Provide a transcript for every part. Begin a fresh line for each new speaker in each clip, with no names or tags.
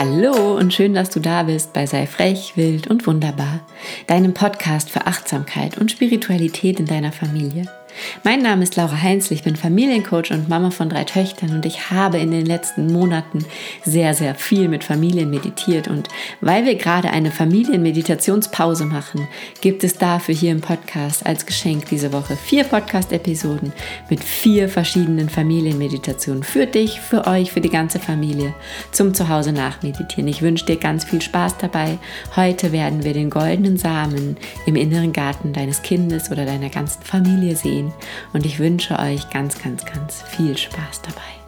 Hallo und schön, dass du da bist bei Sei frech, wild und wunderbar, deinem Podcast für Achtsamkeit und Spiritualität in deiner Familie. Mein Name ist Laura Heinzl, ich bin Familiencoach und Mama von drei Töchtern und ich habe in den letzten Monaten sehr, sehr viel mit Familien meditiert und weil wir gerade eine Familienmeditationspause machen, gibt es dafür hier im Podcast als Geschenk diese Woche vier Podcast-Episoden mit vier verschiedenen Familienmeditationen für dich, für euch, für die ganze Familie zum Zuhause nachmeditieren. Ich wünsche dir ganz viel Spaß dabei. Heute werden wir den goldenen Samen im inneren Garten deines Kindes oder deiner ganzen Familie sehen und ich wünsche euch ganz, ganz, ganz viel Spaß dabei.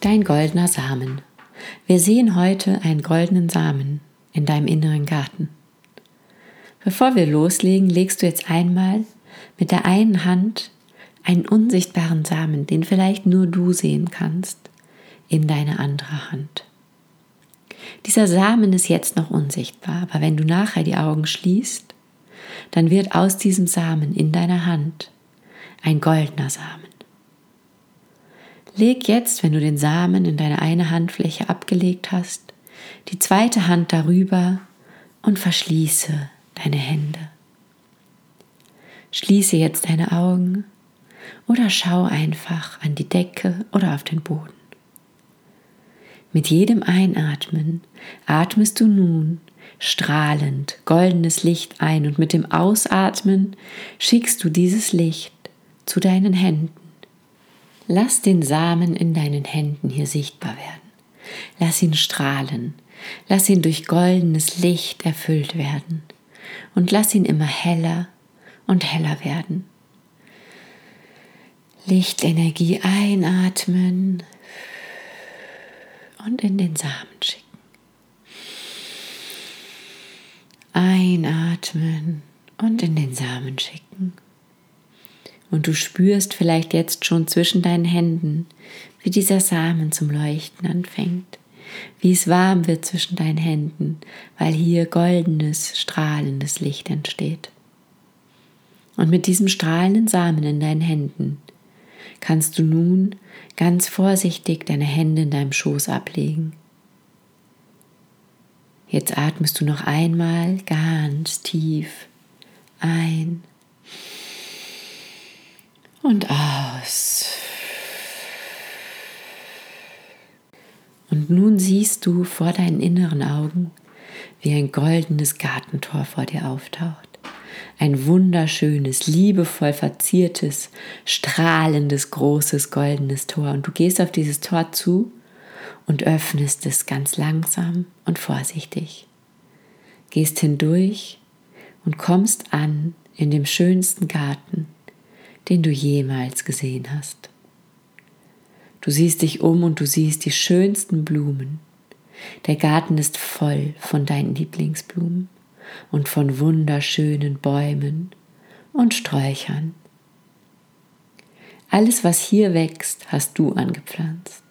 Dein goldener Samen. Wir sehen heute einen goldenen Samen in deinem inneren Garten. Bevor wir loslegen, legst du jetzt einmal mit der einen Hand einen unsichtbaren Samen, den vielleicht nur du sehen kannst, in deine andere Hand. Dieser Samen ist jetzt noch unsichtbar, aber wenn du nachher die Augen schließt, dann wird aus diesem Samen in deiner Hand ein goldener Samen. Leg jetzt, wenn du den Samen in deine eine Handfläche abgelegt hast, die zweite Hand darüber und verschließe deine Hände. Schließe jetzt deine Augen oder schau einfach an die Decke oder auf den Boden. Mit jedem Einatmen atmest du nun strahlend goldenes Licht ein und mit dem Ausatmen schickst du dieses Licht zu deinen Händen. Lass den Samen in deinen Händen hier sichtbar werden. Lass ihn strahlen. Lass ihn durch goldenes Licht erfüllt werden. Und lass ihn immer heller und heller werden. Lichtenergie einatmen, und in den Samen schicken. Einatmen und in den Samen schicken. Und du spürst vielleicht jetzt schon zwischen deinen Händen, wie dieser Samen zum Leuchten anfängt, wie es warm wird zwischen deinen Händen, weil hier goldenes, strahlendes Licht entsteht. Und mit diesem strahlenden Samen in deinen Händen kannst du nun ganz vorsichtig deine Hände in deinem Schoß ablegen. Jetzt atmest du noch einmal ganz tief ein und aus. Und nun siehst du vor deinen inneren Augen, wie ein goldenes Gartentor vor dir auftaucht ein wunderschönes, liebevoll verziertes, strahlendes, großes, goldenes Tor. Und du gehst auf dieses Tor zu und öffnest es ganz langsam und vorsichtig. Gehst hindurch und kommst an in dem schönsten Garten, den du jemals gesehen hast. Du siehst dich um und du siehst die schönsten Blumen. Der Garten ist voll von deinen Lieblingsblumen und von wunderschönen Bäumen und Sträuchern. Alles, was hier wächst, hast du angepflanzt.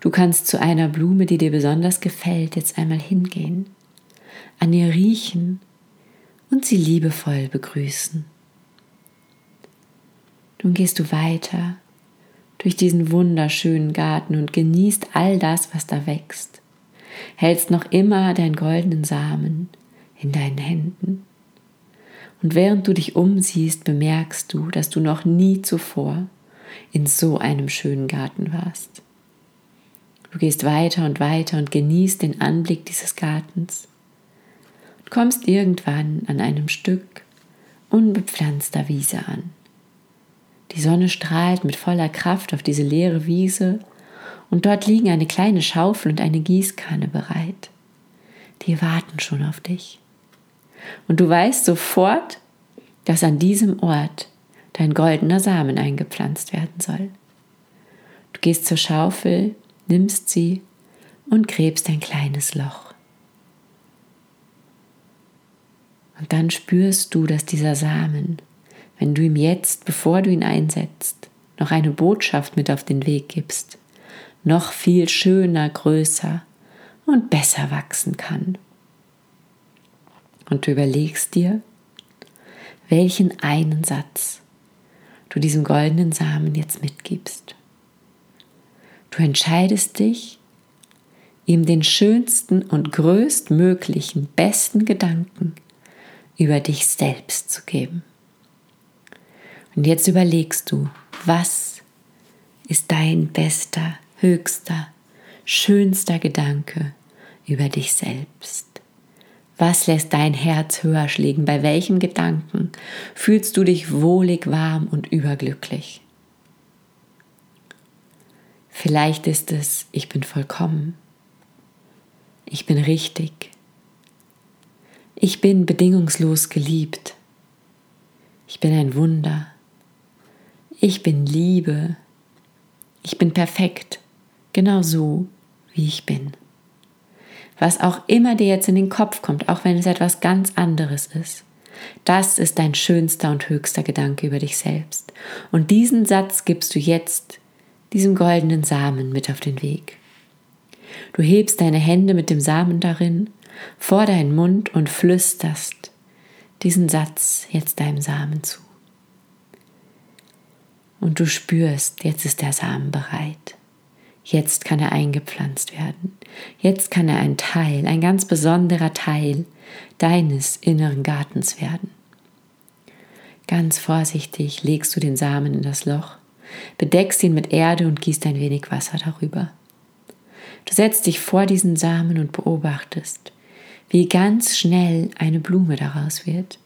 Du kannst zu einer Blume, die dir besonders gefällt, jetzt einmal hingehen, an ihr riechen und sie liebevoll begrüßen. Nun gehst du weiter durch diesen wunderschönen Garten und genießt all das, was da wächst. Hältst noch immer deinen goldenen Samen in deinen Händen. Und während du dich umsiehst, bemerkst du, dass du noch nie zuvor in so einem schönen Garten warst. Du gehst weiter und weiter und genießt den Anblick dieses Gartens und kommst irgendwann an einem Stück unbepflanzter Wiese an. Die Sonne strahlt mit voller Kraft auf diese leere Wiese und dort liegen eine kleine Schaufel und eine Gießkanne bereit. Die warten schon auf dich. Und du weißt sofort, dass an diesem Ort dein goldener Samen eingepflanzt werden soll. Du gehst zur Schaufel, nimmst sie und gräbst ein kleines Loch. Und dann spürst du, dass dieser Samen, wenn du ihm jetzt, bevor du ihn einsetzt, noch eine Botschaft mit auf den Weg gibst, noch viel schöner, größer und besser wachsen kann und du überlegst dir, welchen einen Satz du diesem goldenen Samen jetzt mitgibst. Du entscheidest dich, ihm den schönsten und größtmöglichen, besten Gedanken über dich selbst zu geben. Und jetzt überlegst du, was ist dein bester, höchster, schönster Gedanke über dich selbst? Was lässt dein Herz höher schlägen? Bei welchem Gedanken fühlst du dich wohlig, warm und überglücklich? Vielleicht ist es, ich bin vollkommen. Ich bin richtig. Ich bin bedingungslos geliebt. Ich bin ein Wunder. Ich bin Liebe. Ich bin perfekt, genau so, wie ich bin. Was auch immer dir jetzt in den Kopf kommt, auch wenn es etwas ganz anderes ist, das ist dein schönster und höchster Gedanke über dich selbst. Und diesen Satz gibst du jetzt diesem goldenen Samen mit auf den Weg. Du hebst deine Hände mit dem Samen darin vor deinen Mund und flüsterst diesen Satz jetzt deinem Samen zu. Und du spürst, jetzt ist der Samen bereit. Jetzt kann er eingepflanzt werden. Jetzt kann er ein Teil, ein ganz besonderer Teil deines inneren Gartens werden. Ganz vorsichtig legst du den Samen in das Loch, bedeckst ihn mit Erde und gießt ein wenig Wasser darüber. Du setzt dich vor diesen Samen und beobachtest, wie ganz schnell eine Blume daraus wird.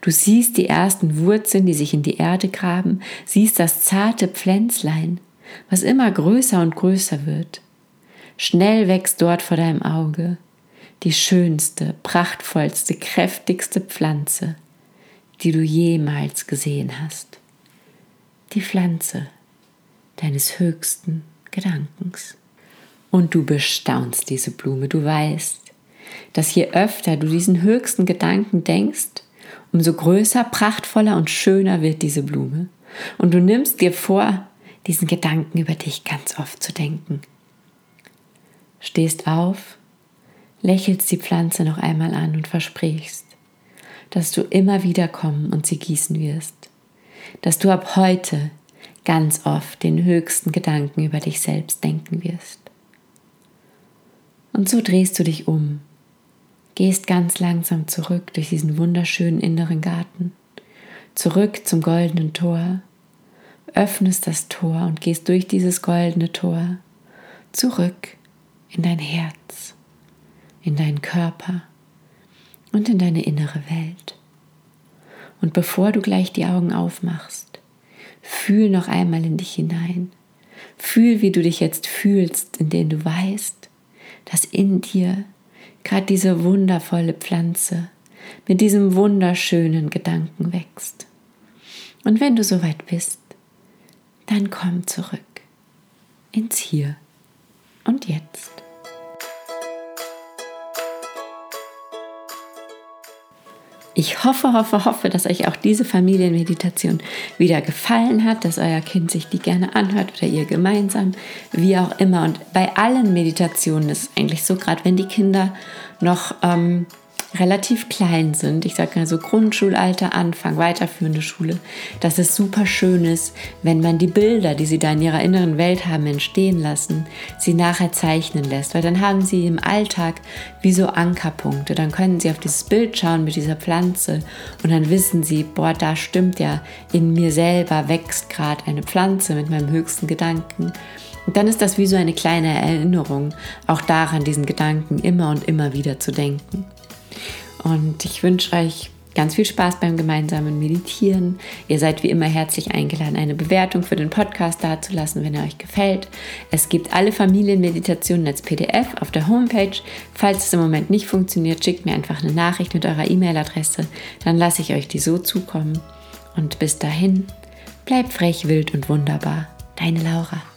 Du siehst die ersten Wurzeln, die sich in die Erde graben, siehst das zarte Pflänzlein, was immer größer und größer wird. Schnell wächst dort vor deinem Auge die schönste, prachtvollste, kräftigste Pflanze, die du jemals gesehen hast. Die Pflanze deines höchsten Gedankens. Und du bestaunst diese Blume, du weißt, dass je öfter du diesen höchsten Gedanken denkst, umso größer, prachtvoller und schöner wird diese Blume. Und du nimmst dir vor, diesen Gedanken über dich ganz oft zu denken. Stehst auf, lächelst die Pflanze noch einmal an und versprichst, dass du immer wieder kommen und sie gießen wirst, dass du ab heute ganz oft den höchsten Gedanken über dich selbst denken wirst. Und so drehst du dich um gehst ganz langsam zurück durch diesen wunderschönen inneren Garten, zurück zum goldenen Tor, öffnest das Tor und gehst durch dieses goldene Tor zurück in dein Herz, in deinen Körper und in deine innere Welt. Und bevor du gleich die Augen aufmachst, fühl noch einmal in dich hinein. Fühl, wie du dich jetzt fühlst, in dem du weißt, dass in dir gerade diese wundervolle Pflanze mit diesem wunderschönen Gedanken wächst. Und wenn du soweit bist, dann komm zurück ins Hier und Jetzt. Ich hoffe, hoffe, hoffe, dass euch auch diese Familienmeditation wieder gefallen hat, dass euer Kind sich die gerne anhört oder ihr gemeinsam, wie auch immer. Und bei allen Meditationen ist es eigentlich so, gerade wenn die Kinder noch ähm, relativ klein sind, ich sage mal so Grundschulalter, Anfang, weiterführende Schule, dass es super schön ist, wenn man die Bilder, die sie da in ihrer inneren Welt haben, entstehen lassen, sie nachher zeichnen lässt, weil dann haben sie im Alltag wie so Ankerpunkte. Dann können sie auf dieses Bild schauen mit dieser Pflanze und dann wissen sie, boah, da stimmt ja, in mir selber wächst gerade eine Pflanze mit meinem höchsten Gedanken. Und dann ist das wie so eine kleine Erinnerung, auch daran, diesen Gedanken immer und immer wieder zu denken. Und ich wünsche euch ganz viel Spaß beim gemeinsamen Meditieren. Ihr seid wie immer herzlich eingeladen, eine Bewertung für den Podcast dazulassen, wenn er euch gefällt. Es gibt alle Familienmeditationen als PDF auf der Homepage. Falls es im Moment nicht funktioniert, schickt mir einfach eine Nachricht mit eurer E-Mail-Adresse. Dann lasse ich euch die so zukommen. Und bis dahin, bleibt frech, wild und wunderbar. Deine Laura.